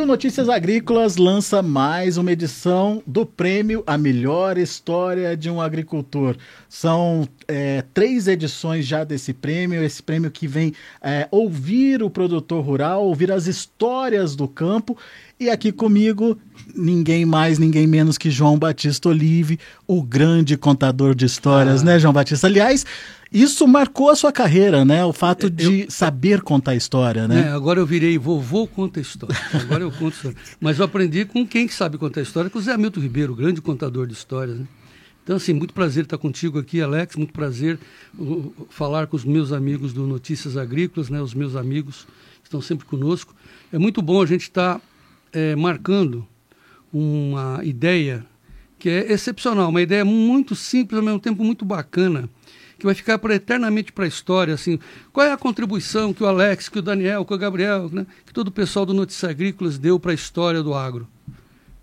E o Notícias Agrícolas lança mais uma edição do prêmio A Melhor História de um Agricultor. São é, três edições já desse prêmio, esse prêmio que vem é, ouvir o produtor rural, ouvir as histórias do campo. E aqui comigo, ninguém mais, ninguém menos que João Batista Olive, o grande contador de histórias, ah. né, João Batista? Aliás, isso marcou a sua carreira, né? O fato de eu, saber contar história, né? É, agora eu virei vovô conta história. Agora eu conto história. Mas eu aprendi com quem sabe contar história, com o Zé Hamilton Ribeiro, grande contador de histórias, né? Então, assim, muito prazer estar contigo aqui, Alex. Muito prazer uh, falar com os meus amigos do Notícias Agrícolas, né? Os meus amigos que estão sempre conosco. É muito bom a gente estar é, marcando uma ideia que é excepcional, uma ideia muito simples, ao mesmo tempo muito bacana que vai ficar para eternamente para a história, assim, qual é a contribuição que o Alex, que o Daniel, que o Gabriel, né, que todo o pessoal do Notícias Agrícolas deu para a história do agro.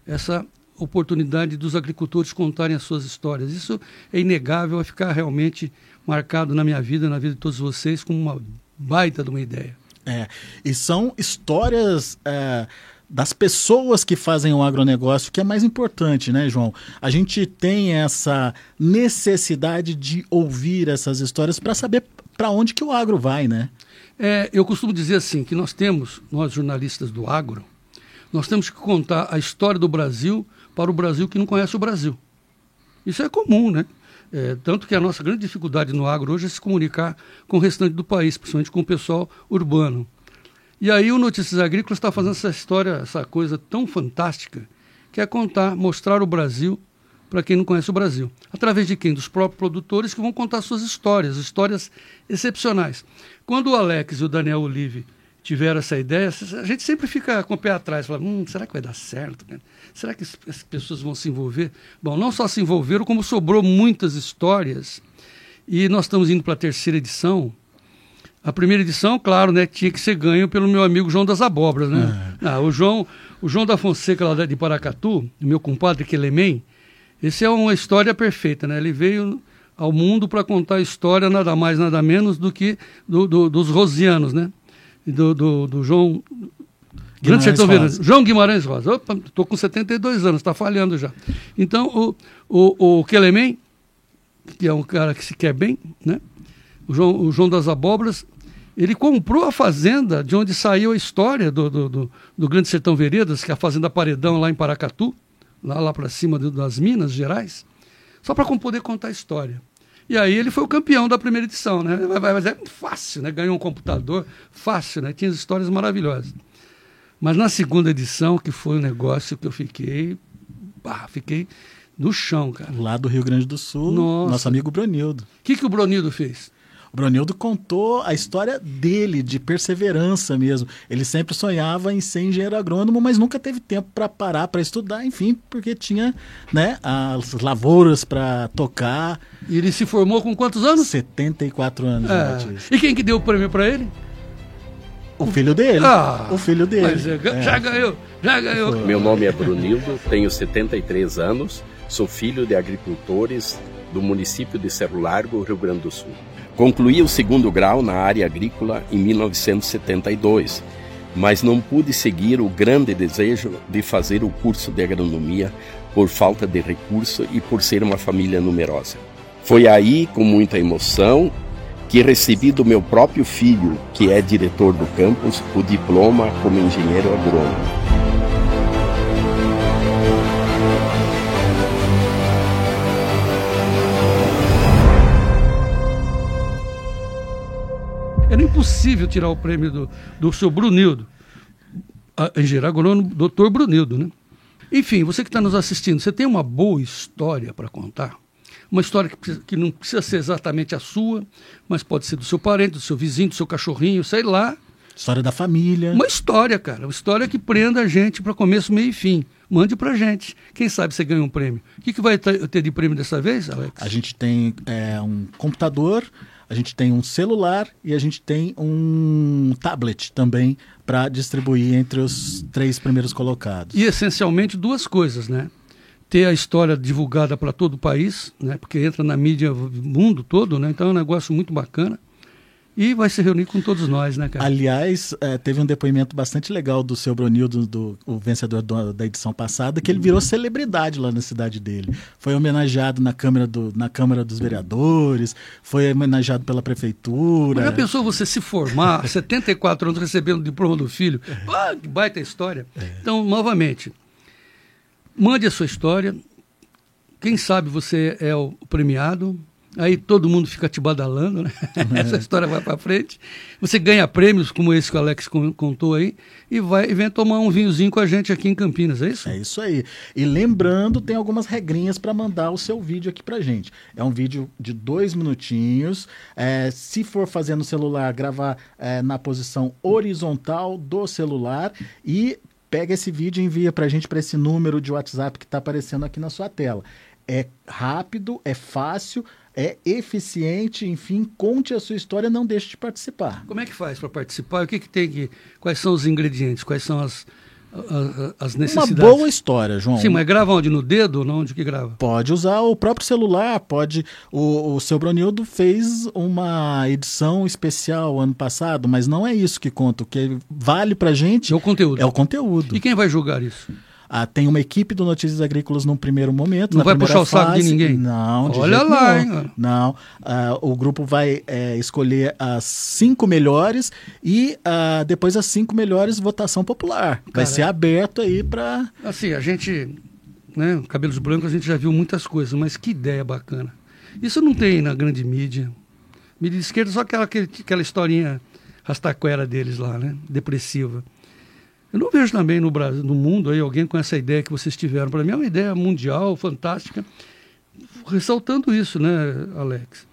Essa oportunidade dos agricultores contarem as suas histórias. Isso é inegável, vai ficar realmente marcado na minha vida, na vida de todos vocês, como uma baita de uma ideia. É, e são histórias... É das pessoas que fazem o agronegócio, que é mais importante, né, João? A gente tem essa necessidade de ouvir essas histórias para saber para onde que o agro vai, né? É, eu costumo dizer assim, que nós temos, nós jornalistas do agro, nós temos que contar a história do Brasil para o Brasil que não conhece o Brasil. Isso é comum, né? É, tanto que a nossa grande dificuldade no agro hoje é se comunicar com o restante do país, principalmente com o pessoal urbano. E aí o Notícias Agrícolas está fazendo essa história, essa coisa tão fantástica, que é contar, mostrar o Brasil para quem não conhece o Brasil. Através de quem? Dos próprios produtores que vão contar suas histórias, histórias excepcionais. Quando o Alex e o Daniel Olive tiveram essa ideia, a gente sempre fica com o pé atrás, fala, hum, será que vai dar certo? Cara? Será que as pessoas vão se envolver? Bom, não só se envolveram, como sobrou muitas histórias. E nós estamos indo para a terceira edição, a primeira edição, claro, né, tinha que ser ganho pelo meu amigo João das Abóboras, né? É. Ah, o João, o João da Fonseca lá de Paracatu, meu compadre Quelemem, esse é uma história perfeita, né? Ele veio ao mundo para contar a história nada mais nada menos do que do, do, dos rosianos, né? Do, do, do João Grande Sertão. João Guimarães Rosa. Opa, estou com 72 anos, está falhando já. Então, o, o, o Quelemem, que é um cara que se quer bem, né? O João, o João das Abóboras, ele comprou a fazenda de onde saiu a história do, do, do, do Grande Sertão Veredas, que é a Fazenda Paredão lá em Paracatu, lá, lá para cima das Minas Gerais, só para poder contar a história. E aí ele foi o campeão da primeira edição, né? Mas é fácil, né? Ganhou um computador, fácil, né? Tinha histórias maravilhosas. Mas na segunda edição, que foi um negócio que eu fiquei, bah, fiquei no chão, cara. Lá do Rio Grande do Sul, Nossa. nosso amigo Bronildo. O que, que o Bronildo fez? O Bronildo contou a história dele, de perseverança mesmo. Ele sempre sonhava em ser engenheiro agrônomo, mas nunca teve tempo para parar para estudar, enfim, porque tinha né, as lavouras para tocar. E ele se formou com quantos anos? 74 anos. É. E quem que deu o prêmio para ele? O filho dele. Ah, o filho dele. Mas, é, já ganhou, já ganhou. Meu nome é Brunildo, tenho 73 anos, sou filho de agricultores do município de Cerro Largo, Rio Grande do Sul. Concluí o segundo grau na área agrícola em 1972, mas não pude seguir o grande desejo de fazer o curso de agronomia por falta de recurso e por ser uma família numerosa. Foi aí, com muita emoção, que recebi do meu próprio filho, que é diretor do campus, o diploma como engenheiro agrônomo. Impossível tirar o prêmio do, do seu Brunildo, engenheiro agrônomo, doutor Brunildo, né? Enfim, você que está nos assistindo, você tem uma boa história para contar? Uma história que, que, não precisa ser exatamente a sua, mas pode ser do seu parente, do seu vizinho, do seu cachorrinho, sei lá. História da família. Uma história, cara. Uma história que prenda a gente para começo, meio e fim. Mande para gente. Quem sabe você ganha um prêmio. O que, que vai ter de prêmio dessa vez, Alex? A gente tem é, um computador a gente tem um celular e a gente tem um tablet também para distribuir entre os três primeiros colocados. E essencialmente duas coisas, né? Ter a história divulgada para todo o país, né? Porque entra na mídia mundo todo, né? Então é um negócio muito bacana. E vai se reunir com todos nós, né, cara? Aliás, é, teve um depoimento bastante legal do seu Bronildo, do, o vencedor do, da edição passada, que ele virou celebridade lá na cidade dele. Foi homenageado na Câmara, do, na Câmara dos Vereadores, foi homenageado pela Prefeitura. Mas já pensou você se formar, 74 anos, recebendo o diploma do filho? Ah, que baita história. É. Então, novamente, mande a sua história. Quem sabe você é o premiado, Aí todo mundo fica te badalando, né? É. Essa história vai para frente. Você ganha prêmios, como esse que o Alex contou aí, e vai e vem tomar um vinhozinho com a gente aqui em Campinas, é isso? É isso aí. E lembrando, tem algumas regrinhas para mandar o seu vídeo aqui pra gente. É um vídeo de dois minutinhos. É, se for fazer no celular, gravar é, na posição horizontal do celular e pega esse vídeo e envia pra gente para esse número de WhatsApp que está aparecendo aqui na sua tela. É rápido, é fácil é eficiente, enfim, conte a sua história, não deixe de participar. Como é que faz para participar? O que, que tem que. Quais são os ingredientes? Quais são as, as, necessidades? Uma boa história, João. Sim, mas grava onde? No dedo ou não? Onde que grava? Pode usar o próprio celular, pode. O, o seu Bronildo fez uma edição especial ano passado, mas não é isso que conta. O que vale pra gente é o conteúdo. É o conteúdo. E quem vai julgar isso? Ah, tem uma equipe do Notícias Agrícolas num primeiro momento. Não vai puxar fase. o saco de ninguém? Não, de Olha lá, não. Hein? Não. Ah, o grupo vai é, escolher as cinco melhores e ah, depois as cinco melhores votação popular. Vai ser aberto aí para. Assim, a gente, né, cabelos brancos, a gente já viu muitas coisas, mas que ideia bacana. Isso não tem na grande mídia. Mídia de esquerda, só aquela, aquela historinha rastaquera deles lá, né? Depressiva. Eu não vejo também no Brasil, no mundo aí alguém com essa ideia que vocês tiveram. Para mim é uma ideia mundial, fantástica. Ressaltando isso, né, Alex?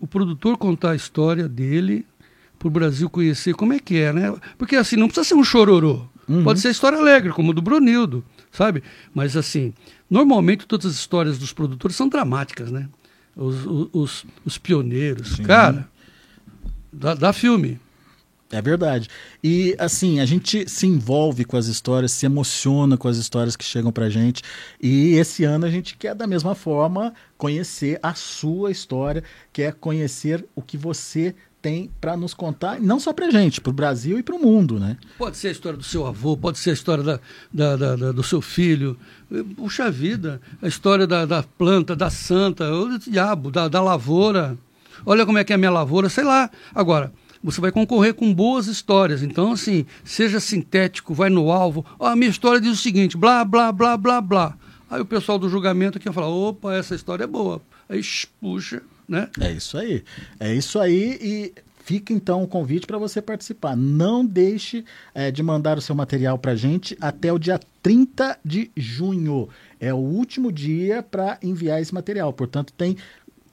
O produtor contar a história dele para o Brasil conhecer como é que é, né? Porque assim, não precisa ser um chororô. Uhum. Pode ser história alegre, como o do Brunildo, sabe? Mas assim, normalmente todas as histórias dos produtores são dramáticas, né? Os, os, os pioneiros. Sim. Cara, dá, dá filme. É verdade. E assim, a gente se envolve com as histórias, se emociona com as histórias que chegam pra gente. E esse ano a gente quer, da mesma forma, conhecer a sua história, quer conhecer o que você tem para nos contar, não só pra gente, pro Brasil e pro mundo, né? Pode ser a história do seu avô, pode ser a história da, da, da, da do seu filho. Puxa vida, a história da, planta, da santa, o diabo, da, da lavoura. Olha como é que é a minha lavoura, sei lá. Agora, você vai concorrer com boas histórias. Então, assim, seja sintético, vai no alvo. A minha história diz o seguinte, blá, blá, blá, blá, blá. Aí o pessoal do julgamento aqui vai falar, opa, essa história é boa. Aí, puxa, né? É isso aí. É isso aí e fica então o convite para você participar. Não deixe é, de mandar o seu material para gente até o dia 30 de junho. É o último dia para enviar esse material. Portanto, tem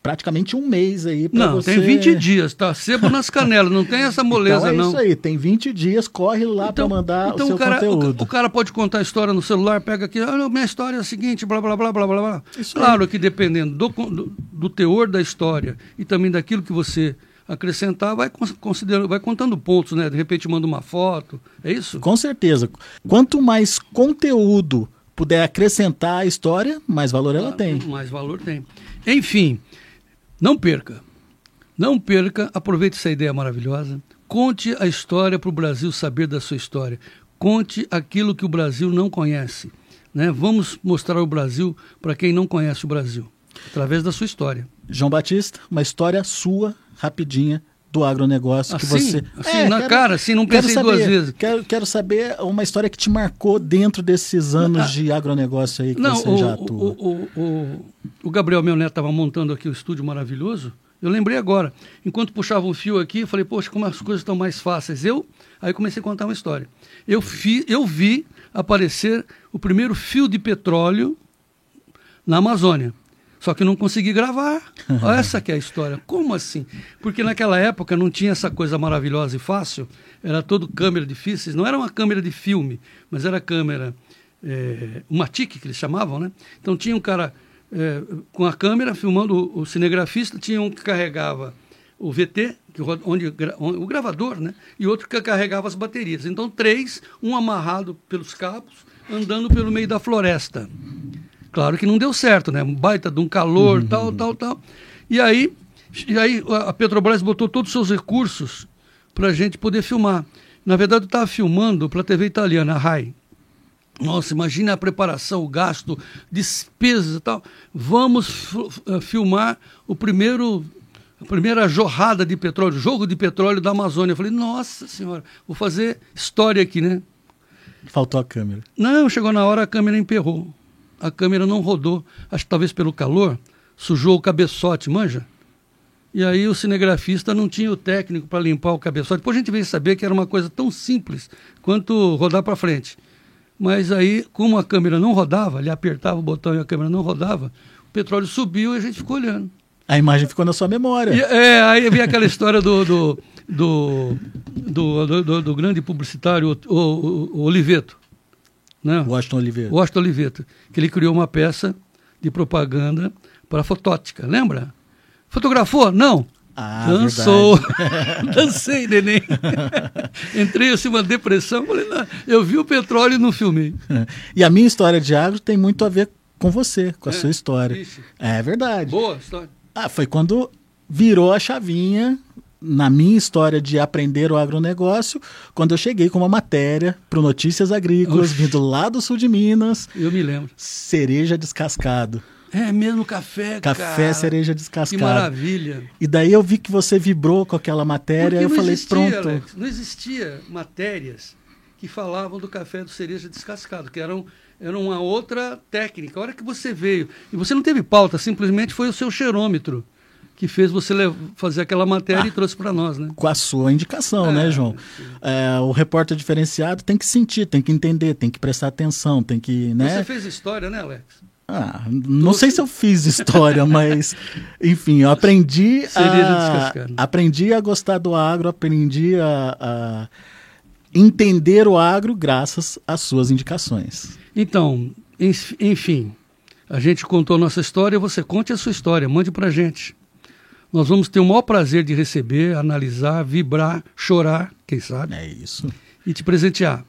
praticamente um mês aí para você... Não, tem 20 dias, tá? Sebo nas canelas, não tem essa moleza, então é não. é isso aí, tem 20 dias, corre lá então, para mandar então o seu o cara, conteúdo. O, o, cara pode contar a história no celular, pega aqui, ah, minha história é a seguinte, blá, blá, blá, blá, blá, blá. Claro aí. que dependendo do, do, do, teor da história e também daquilo que você acrescentar, vai considerando, vai contando pontos, né? De repente manda uma foto, é isso? Com certeza. Quanto mais conteúdo puder acrescentar à história, mais valor ela tem. Mais valor tem. Enfim, não perca. Não perca, aproveite essa ideia maravilhosa. Conte a história para o Brasil saber da sua história. Conte aquilo que o Brasil não conhece. Né? Vamos mostrar o Brasil para quem não conhece o Brasil, através da sua história. João Batista, uma história sua, rapidinha, do agronegócio assim, que você. Assim, é, na quero, cara, assim, não pensei saber, duas vezes. Quero, quero saber uma história que te marcou dentro desses anos ah, de agronegócio aí que não, você o, já atua. O, o, o, Gabriel, meu neto, estava montando aqui o estúdio maravilhoso. Eu lembrei agora. Enquanto puxava um fio aqui, eu falei, poxa, como as coisas estão mais fáceis. Eu, aí comecei a contar uma história. Eu, fi, eu vi aparecer o primeiro fio de petróleo na Amazônia. Só que não consegui gravar. Essa que é a história. Como assim? Porque naquela época não tinha essa coisa maravilhosa e fácil. Era todo câmera difícil. Não era uma câmera de filme, mas era câmera, é, uma TIC que eles chamavam, né? Então tinha um cara é, com a câmera filmando o, o, cinegrafista, tinha um que carregava o VT, que, onde, onde, o gravador, né? E outro que carregava as baterias. Então três, um amarrado pelos cabos, andando pelo meio da floresta. Claro que não deu certo, né? Um baita de um calor, uhum. tal, tal, tal. E aí E aí a Petrobras botou todos os seus recursos para a gente poder filmar. Na verdade, eu estava filmando para a TV italiana, a RAI. Nossa, imagina a preparação, o gasto, despesas e tal. Vamos eh, filmar o primeiro, a primeira jorrada de petróleo, jogo de petróleo da Amazônia. Eu falei, nossa senhora, vou fazer história aqui, né? Faltou a câmera. Não, chegou na hora, a câmera emperrou. A câmera não rodou. Acho que talvez pelo calor, sujou o cabeçote, manja? E aí o cinegrafista não tinha o técnico para limpar o cabeçote. Depois a gente veio saber que era uma coisa tão simples quanto rodar para frente. Mas aí, como a câmera não rodava, ele apertava o botão e a câmera não rodava, o petróleo subiu e a gente ficou olhando. A imagem ficou na sua memória. E, é, aí vem aquela história do, do, do, do, do, do grande publicitário, o, o, o Oliveto. Né? Washington Oliveto. Washington Oliveto, que ele criou uma peça de propaganda para a fotótica, lembra? Fotografou? Não. Ah, Dançou. Dancei, neném. Entrei assim, uma depressão. Falei, não, eu vi o petróleo e não filmei. E a minha história de agro tem muito a ver com você, com a é, sua história. Isso. É verdade. Boa história. Ah, foi quando virou a chavinha na minha história de aprender o agronegócio, quando eu cheguei com uma matéria para Notícias Agrícolas, Oxi. vindo lá do sul de Minas. Eu me lembro. Cereja descascado. É mesmo café, Café, cara. cereja descascada. Que maravilha. E daí eu vi que você vibrou com aquela matéria, Porque eu falei, existia, pronto. Alex, não existia matérias que falavam do café do cereja descascado, que eram, eram uma outra técnica. A hora que você veio, e você não teve pauta, simplesmente foi o seu cheirômetro que fez você fazer aquela matéria ah, e trouxe para nós, né? Com a sua indicação, né, é, né, João? É, o repórter diferenciado tem que sentir, tem que entender, tem que prestar atenção, tem que, né? Você fez história, né, Alex? Ah, não sei se eu fiz história, mas enfim, eu aprendi a, aprendi a gostar do agro, aprendi a, a, entender o agro graças às suas indicações. Então, enfim, a gente contou nossa história, você conte a sua história, mande pra gente. Nós vamos ter o maior prazer de receber, analisar, vibrar, chorar, quem sabe. É isso. E te presentear.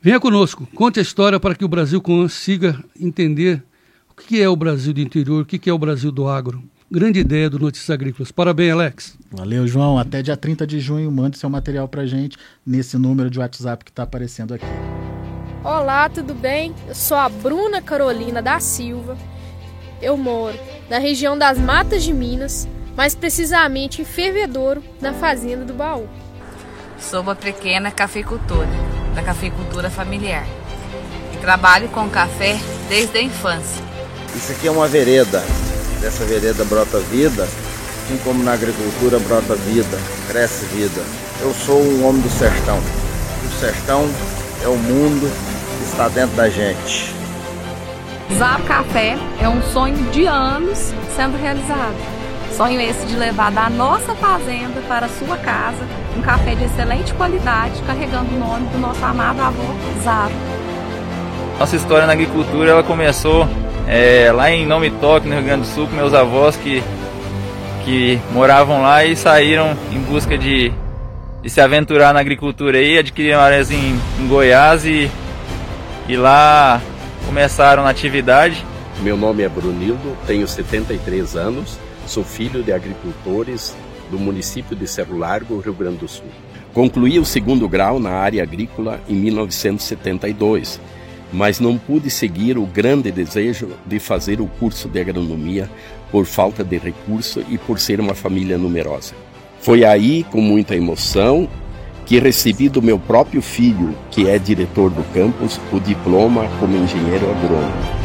Venha conosco, conte a história para que o Brasil consiga entender o que é o Brasil do interior? O que é o Brasil do agro? Grande ideia do Notícias Agrícolas. Parabéns, Alex. Valeu, João. Até dia 30 de junho, mande seu material para gente nesse número de WhatsApp que está aparecendo aqui. Olá, tudo bem? Eu sou a Bruna Carolina da Silva. Eu moro na região das Matas de Minas, mais precisamente em Fervedouro, na Fazenda do Baú. Sou uma pequena cafeicultora, da cafeicultura familiar. E trabalho com café desde a infância. Isso aqui é uma vereda. Dessa vereda brota vida, assim como na agricultura brota vida, cresce vida. Eu sou um homem do sertão. O sertão é o mundo que está dentro da gente. Zap Café é um sonho de anos sendo realizado. Sonho esse de levar da nossa fazenda para a sua casa um café de excelente qualidade, carregando o nome do nosso amado avô Zap. Nossa história na agricultura ela começou é, lá em Nome Toque, no Rio Grande do Sul, com meus avós que, que moravam lá e saíram em busca de, de se aventurar na agricultura aí, adquiriram áreas em, em Goiás e, e lá começaram na atividade. Meu nome é Brunildo, tenho 73 anos, sou filho de agricultores do município de Cerro Largo, Rio Grande do Sul. Concluí o segundo grau na área agrícola em 1972 mas não pude seguir o grande desejo de fazer o curso de agronomia por falta de recurso e por ser uma família numerosa. Foi aí, com muita emoção, que recebi do meu próprio filho, que é diretor do campus, o diploma como engenheiro agrônomo.